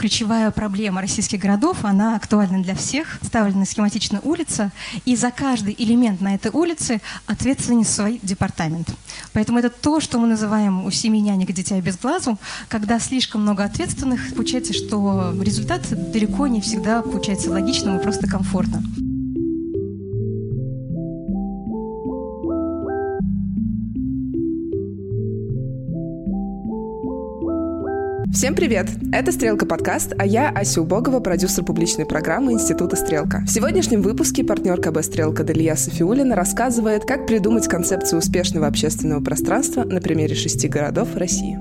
ключевая проблема российских городов, она актуальна для всех. Ставлена схематично улица, и за каждый элемент на этой улице ответственен свой департамент. Поэтому это то, что мы называем у семьи нянек дитя без глазу, когда слишком много ответственных, получается, что результат далеко не всегда получается логичным и просто комфортным. Всем привет! Это «Стрелка» подкаст, а я Ася Убогова, продюсер публичной программы Института «Стрелка». В сегодняшнем выпуске партнер КБ «Стрелка» Далия Софиулина рассказывает, как придумать концепцию успешного общественного пространства на примере шести городов России.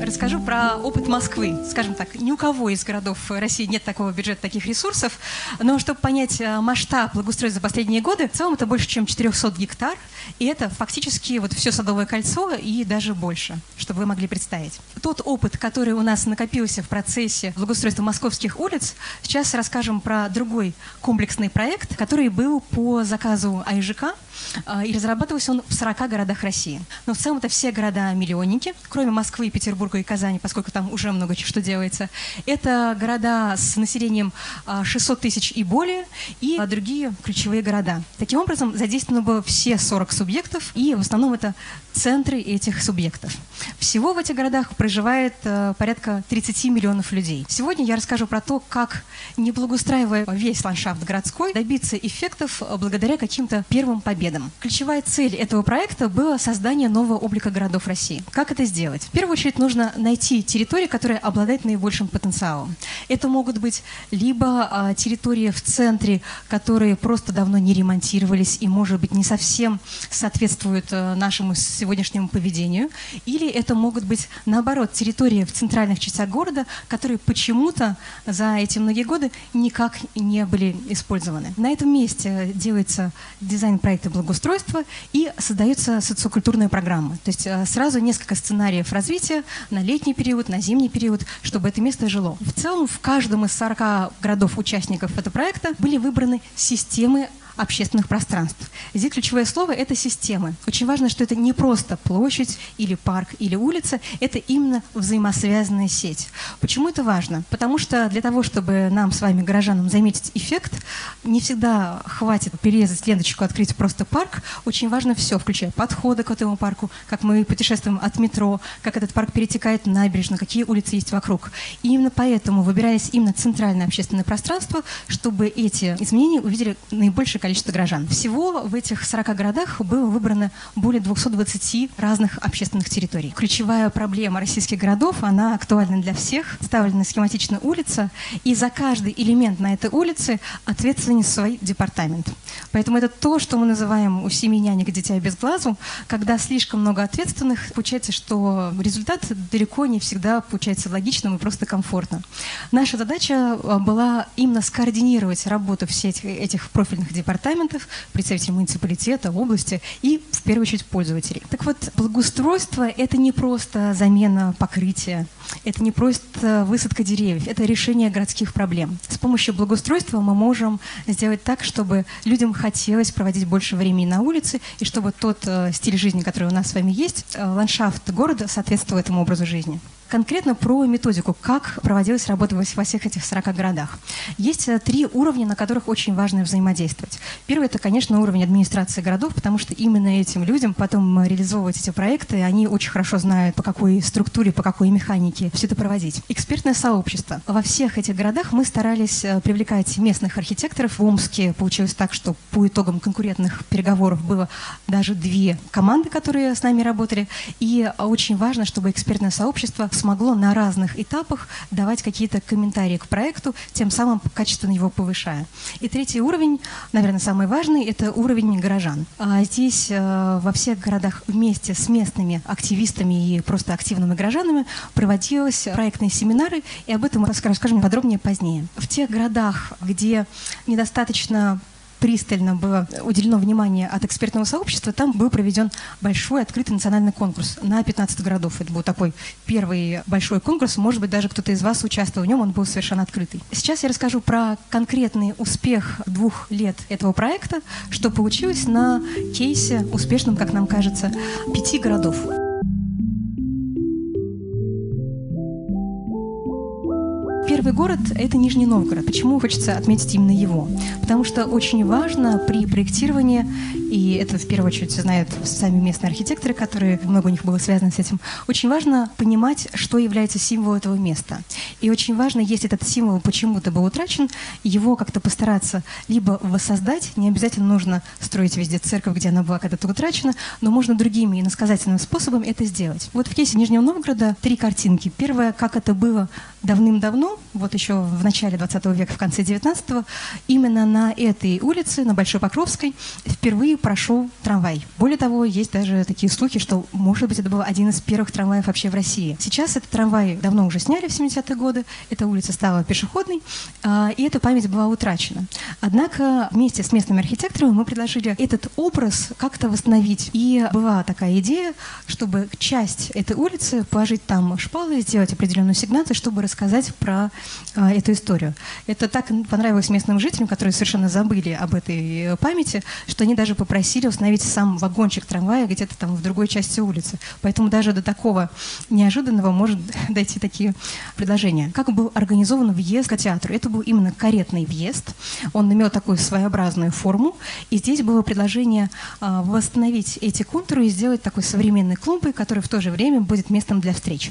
Расскажу про опыт Москвы. Скажем так, ни у кого из городов России нет такого бюджета, таких ресурсов. Но чтобы понять э, масштаб благоустройства за последние годы, в целом это больше, чем 400 гектар. И это фактически вот все Садовое кольцо и даже больше, чтобы вы могли представить. Тот опыт, который у нас накопился в процессе благоустройства московских улиц, сейчас расскажем про другой комплексный проект, который был по заказу АИЖК, и разрабатывался он в 40 городах России. Но в целом это все города-миллионники, кроме Москвы Петербурга и Казани, поскольку там уже много что делается. Это города с населением 600 а, тысяч и более, и другие ключевые города. Таким образом, задействовано было все 40 субъектов, и в основном это центры этих субъектов. Всего в этих городах проживает э, порядка 30 миллионов людей. Сегодня я расскажу про то, как, не благоустраивая весь ландшафт городской, добиться эффектов благодаря каким-то первым победам. Ключевая цель этого проекта была создание нового облика городов России. Как это сделать? В первую очередь нужно найти территории, которые обладают наибольшим потенциалом. Это могут быть либо а, территории в центре, которые просто давно не ремонтировались и, может быть, не совсем соответствуют а, нашему сегодняшнему поведению, или это могут быть, наоборот, территории в центральных частях города, которые почему-то за эти многие годы никак не были использованы. На этом месте делается дизайн проекта благоустройства и создается социокультурная программа. То есть э, сразу несколько сценариев развития на летний период, на зимний период, чтобы это место жило. В целом в каждом из 40 городов-участников этого проекта были выбраны системы общественных пространств. Здесь ключевое слово – это системы. Очень важно, что это не просто площадь или парк или улица, это именно взаимосвязанная сеть. Почему это важно? Потому что для того, чтобы нам с вами, горожанам, заметить эффект, не всегда хватит перерезать ленточку, открыть просто парк. Очень важно все, включая подходы к этому парку, как мы путешествуем от метро, как этот парк перетекает в набережную, какие улицы есть вокруг. И именно поэтому, выбираясь именно центральное общественное пространство, чтобы эти изменения увидели наибольшее количество граждан. Всего в этих 40 городах было выбрано более 220 разных общественных территорий. Ключевая проблема российских городов, она актуальна для всех. Ставлена схематично улица, и за каждый элемент на этой улице ответственен свой департамент. Поэтому это то, что мы называем у семьи нянек дитя без глазу, когда слишком много ответственных, получается, что результат далеко не всегда получается логичным и просто комфортным. Наша задача а, была именно скоординировать работу всех этих профильных департаментов департаментов, представителей муниципалитета, области и, в первую очередь, пользователей. Так вот, благоустройство – это не просто замена покрытия, это не просто высадка деревьев, это решение городских проблем. С помощью благоустройства мы можем сделать так, чтобы людям хотелось проводить больше времени на улице, и чтобы тот э, стиль жизни, который у нас с вами есть, э, ландшафт города соответствовал этому образу жизни конкретно про методику, как проводилась работа во всех этих 40 городах. Есть э, три уровня, на которых очень важно взаимодействовать. Первый – это, конечно, уровень администрации городов, потому что именно этим людям потом реализовывать эти проекты, они очень хорошо знают, по какой структуре, по какой механике все это проводить. Экспертное сообщество. Во всех этих городах мы старались э, привлекать местных архитекторов. В Омске получилось так, что по итогам конкурентных переговоров было даже две команды, которые с нами работали. И очень важно, чтобы экспертное сообщество смогло на разных этапах давать какие-то комментарии к проекту, тем самым качественно его повышая. И третий уровень, наверное, самый важный, это уровень горожан. А здесь э, во всех городах вместе с местными активистами и просто активными горожанами проводились проектные семинары, и об этом расскажем подробнее позднее. В тех городах, где недостаточно пристально было уделено внимание от экспертного сообщества, там был проведен большой открытый национальный конкурс на 15 городов. Это был такой первый большой конкурс. Может быть, даже кто-то из вас участвовал в нем, он был совершенно открытый. Сейчас я расскажу про конкретный успех двух лет этого проекта, что получилось на кейсе успешном, как нам кажется, пяти городов. Первый город – это Нижний Новгород. Почему хочется отметить именно его? Потому что очень важно при проектировании, и это в первую очередь знают сами местные архитекторы, которые много у них было связано с этим, очень важно понимать, что является символом этого места. И очень важно, если этот символ почему-то был утрачен, его как-то постараться либо воссоздать, не обязательно нужно строить везде церковь, где она была когда-то утрачена, но можно другими иносказательными способами это сделать. Вот в кейсе Нижнего Новгорода три картинки. Первая, как это было давным-давно, вот еще в начале 20 века, в конце 19-го, именно на этой улице, на Большой Покровской, впервые прошел трамвай. Более того, есть даже такие слухи, что, может быть, это был один из первых трамваев вообще в России. Сейчас этот трамвай давно уже сняли в 70-е годы, эта улица стала пешеходной, а, и эта память была утрачена. Однако вместе с местными архитекторами мы предложили этот образ как-то восстановить. И была такая идея, чтобы часть этой улицы положить там шпалы, сделать определенную сигнацию, чтобы рассказать про э, эту историю. Это так понравилось местным жителям, которые совершенно забыли об этой э, памяти, что они даже попросили установить сам вагончик трамвая где-то там в другой части улицы. Поэтому даже до такого неожиданного может дойти такие предложения. Как был организован въезд к театру? Это был именно каретный въезд. Он имел такую своеобразную форму. И здесь было предложение э, восстановить эти контуры и сделать такой современной клумбой, который в то же время будет местом для встреч.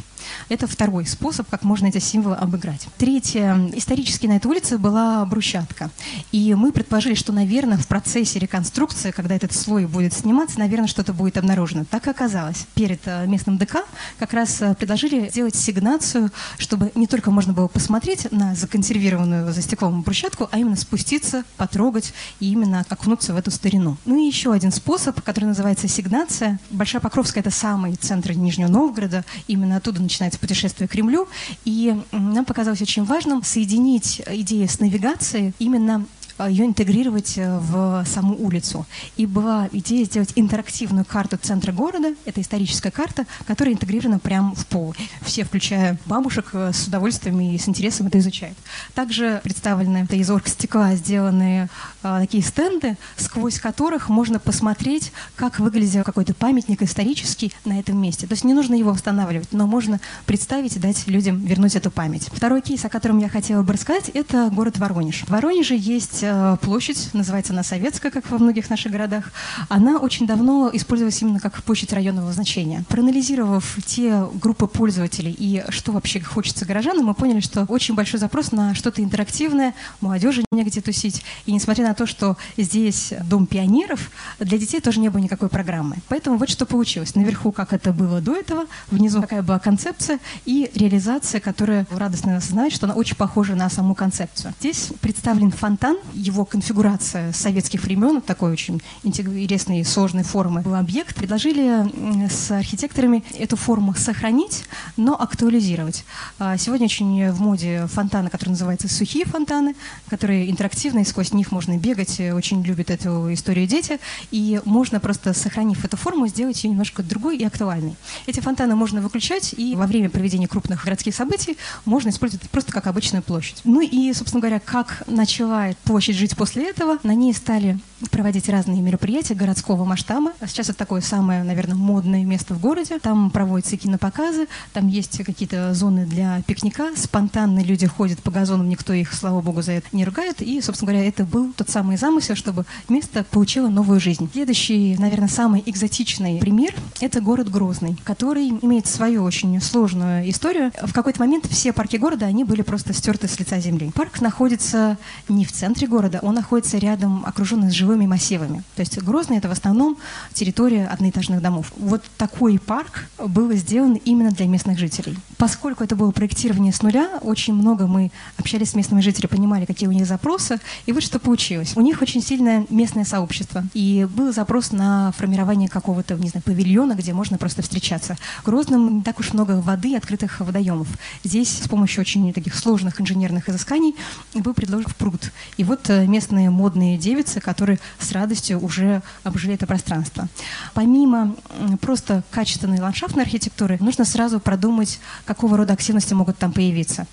Это второй способ, как можно эти символы обыграть. Третье. Исторически на этой улице была брусчатка. И мы предположили, что, наверное, в процессе реконструкции, когда этот слой будет сниматься, наверное, что-то будет обнаружено. Так и оказалось. Перед э, местным ДК как раз э, предложили сделать сигнацию, чтобы не только можно было посмотреть на законсервированную за стеклом брусчатку, а именно спуститься, потрогать и именно окунуться в эту старину. Ну и еще один способ, который называется сигнация. Большая Покровская – это самый центр Нижнего Новгорода. Именно оттуда начинается путешествие к Кремлю. И нам показалось очень важным соединить идею с навигацией именно ее интегрировать э, в саму улицу. И была идея сделать интерактивную карту центра города. Это историческая карта, которая интегрирована прямо в пол. Все, включая бабушек, э, с удовольствием и с интересом это изучают. Также представлены из оргстекла сделанные такие стенды, сквозь которых можно посмотреть, как выглядел какой-то памятник исторический на этом месте. То есть не нужно его восстанавливать, но можно представить и дать людям вернуть эту память. Второй кейс, о котором я хотела бы рассказать, это город Воронеж. В Воронеже есть Э, площадь, называется она Советская, как во многих наших городах. Она очень давно использовалась именно как площадь районного значения. Проанализировав те группы пользователей и что вообще хочется горожанам, мы поняли, что очень большой запрос на что-то интерактивное, молодежи негде тусить. И несмотря на то, что здесь дом пионеров, для детей тоже не было никакой программы. Поэтому вот что получилось. Наверху, как это было до этого, внизу какая была концепция и реализация, которая радостно осознает, что она очень похожа на саму концепцию. Здесь представлен фонтан, его конфигурация советских времен, такой очень интересной сложной формы был объект, предложили с архитекторами эту форму сохранить, но актуализировать. А, сегодня очень в моде фонтаны, которые называются сухие фонтаны, которые интерактивные, сквозь них можно бегать, очень любят эту историю дети, и можно просто, сохранив эту форму, сделать ее немножко другой и актуальной. Эти фонтаны можно выключать, и во время проведения крупных городских событий можно использовать просто как обычную площадь. Ну и, собственно говоря, как начала площадь площадь жить после этого. На ней стали проводить разные мероприятия городского масштаба. А сейчас это такое самое, наверное, модное место в городе. Там проводятся кинопоказы, там есть какие-то зоны для пикника. Спонтанно люди ходят по газонам, никто их, слава богу, за это не ругает. И, собственно говоря, это был тот самый замысел, чтобы место получило новую жизнь. Следующий, наверное, самый экзотичный пример – это город Грозный, который имеет свою очень сложную историю. В какой-то момент все парки города, они были просто стерты с лица земли. Парк находится не в центре города, он находится рядом, окруженный живыми массивами. То есть Грозный – это в основном территория одноэтажных домов. Вот такой парк был сделан именно для местных жителей. Поскольку это было проектирование с нуля, очень много мы общались с местными жителями, понимали, какие у них запросы, и вот что получилось. У них очень сильное местное сообщество, и был запрос на формирование какого-то, не знаю, павильона, где можно просто встречаться. В Грозном не так уж много воды, открытых водоемов. Здесь с помощью очень таких сложных инженерных изысканий был предложен пруд. И вот вот э, местные модные девицы, которые с радостью уже обжили это пространство. Помимо просто качественной ландшафтной архитектуры, нужно сразу продумать, какого рода активности могут там появиться.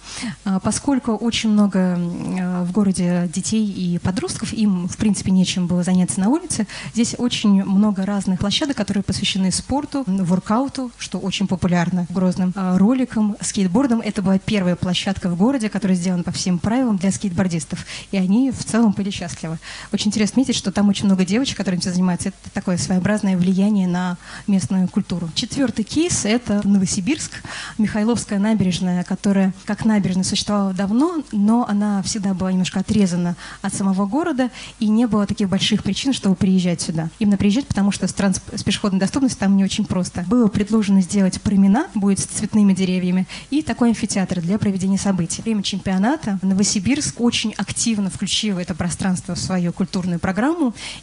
А, поскольку очень много э, в городе детей и подростков, им, в принципе, нечем было заняться на улице, здесь очень много разных площадок, которые посвящены спорту, воркауту, что очень популярно в Грозном, а, роликам, скейтбордам. Это была первая площадка в городе, которая сделана по всем правилам для скейтбордистов. И они в целом были счастливы. Очень интересно отметить, что там очень много девочек, которые этим занимаются. Это такое своеобразное влияние на местную культуру. Четвертый кейс – это Новосибирск, Михайловская набережная, которая как набережная существовала давно, но она всегда была немножко отрезана от самого города, и не было таких больших причин, чтобы приезжать сюда. Именно приезжать, потому что с, транс... с пешеходной доступностью там не очень просто. Было предложено сделать променад, будет с цветными деревьями, и такой амфитеатр для проведения событий. Время чемпионата Новосибирск очень активно включил это пространство в свою культурную программу,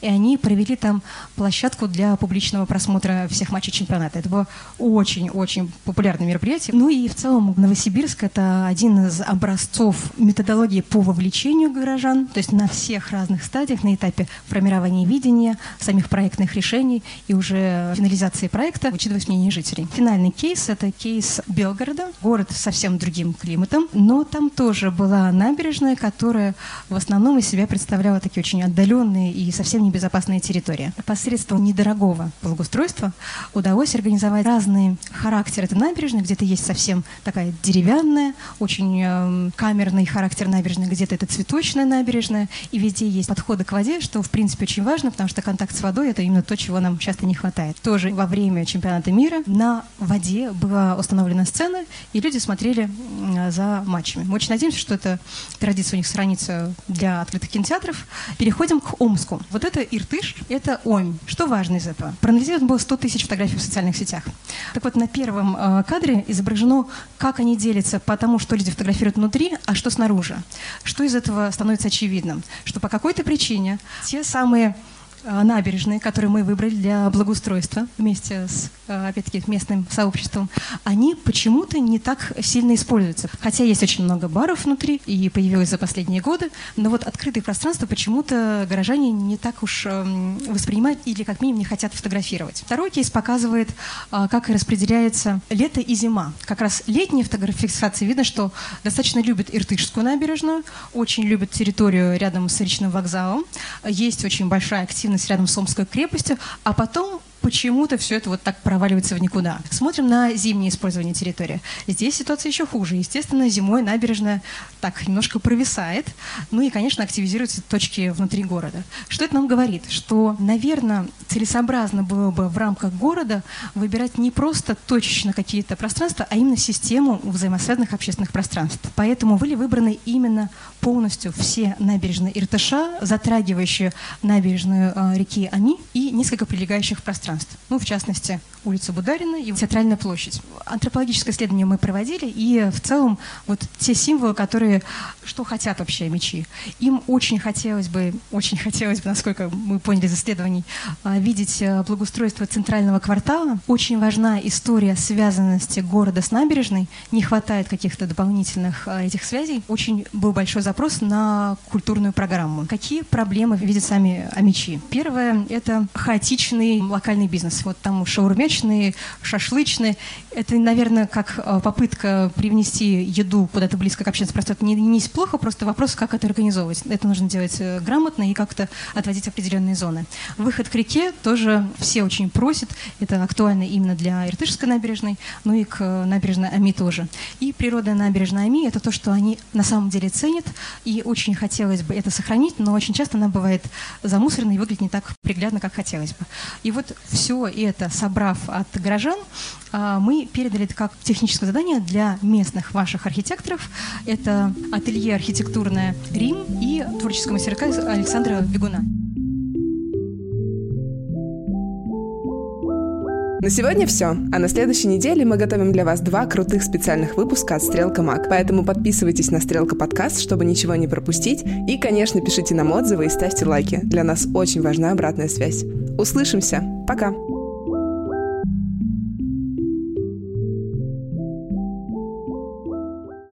и они провели там площадку для публичного просмотра всех матчей чемпионата. Это было очень-очень популярное мероприятие. Ну и в целом Новосибирск – это один из образцов методологии по вовлечению горожан, то есть на всех разных стадиях, на этапе формирования видения, самих проектных решений и уже финализации проекта, учитывать мнение жителей. Финальный кейс – это кейс Белгорода, город с совсем другим климатом, но там тоже была набережная, которая в основном из себя представляла такие очень отдаленные и совсем небезопасные территории. Посредством недорогого благоустройства удалось организовать разные характеры этой набережной. Где-то есть совсем такая деревянная, очень э, камерный характер набережной, где-то это цветочная набережная, и везде есть подходы к воде, что в принципе очень важно, потому что контакт с водой – это именно то, чего нам часто не хватает. Тоже во время чемпионата мира на воде была установлена сцена, и люди смотрели за матчами. Мы очень надеемся, что эта традиция у них сохранится для открытых кинотеатров. Переходим к Омску. Вот это Иртыш, это Омь. Что важно из этого? Проанализировано было 100 тысяч фотографий в социальных сетях. Так вот, на первом э, кадре изображено, как они делятся по тому, что люди фотографируют внутри, а что снаружи. Что из этого становится очевидным? Что по какой-то причине те самые набережные, которые мы выбрали для благоустройства вместе с, э, опять-таки, местным сообществом, они почему-то не так сильно используются. Хотя есть очень много баров внутри, и появилось за последние годы, но вот открытые пространства почему-то горожане не так уж эм, воспринимают или как минимум не хотят фотографировать. Второй кейс показывает, э, как распределяется лето и зима. Как раз летние фотографикации видно, что достаточно любят Иртышскую набережную, очень любят территорию рядом с речным вокзалом. Есть очень большая активность активность рядом с Омской крепостью, а потом почему-то все это вот так проваливается в никуда. Смотрим на зимнее использование территории. Здесь ситуация еще хуже. Естественно, зимой набережная так немножко провисает. Ну и, конечно, активизируются точки внутри города. Что это нам говорит? Что, наверное, целесообразно было бы в рамках города выбирать не просто точечно какие-то пространства, а именно систему взаимосвязанных общественных пространств. Поэтому были выбраны именно полностью все набережные Иртыша, затрагивающие набережную э, реки Ани и несколько прилегающих пространств пространств. Ну, в частности, улица Бударина и Театральная площадь. Антропологическое исследование мы проводили, и в целом вот те символы, которые, что хотят вообще мечи, им очень хотелось бы, очень хотелось бы, насколько мы поняли из исследований, а, видеть а, благоустройство центрального квартала. Очень важна история связанности города с набережной. Не хватает каких-то дополнительных а, этих связей. Очень был большой запрос на культурную программу. Какие проблемы видят сами амичи? Первое – это хаотичный локальный бизнес. Вот там шаурмяч молочные, шашлычные. Это, наверное, как э, попытка привнести еду куда-то близко к общественному пространству. Не, не плохо, просто вопрос, как это организовывать. Это нужно делать э, грамотно и как-то отводить определенные зоны. Выход к реке тоже все очень просят. Это актуально именно для Иртышской набережной, ну и к э, набережной Ами тоже. И природа набережной Ами – это то, что они на самом деле ценят, и очень хотелось бы это сохранить, но очень часто она бывает замусорена и выглядит не так приглядно, как хотелось бы. И вот все это, собрав от горожан, а, мы передали это как техническое задание для местных ваших архитекторов. Это ателье архитектурное «Рим» и творческая мастерка Александра Бегуна. На сегодня все, а на следующей неделе мы готовим для вас два крутых специальных выпуска от Стрелка Маг. Поэтому подписывайтесь на Стрелка подкаст, чтобы ничего не пропустить. И, конечно, пишите нам отзывы и ставьте лайки. Для нас очень важна обратная связь. Услышимся. Пока!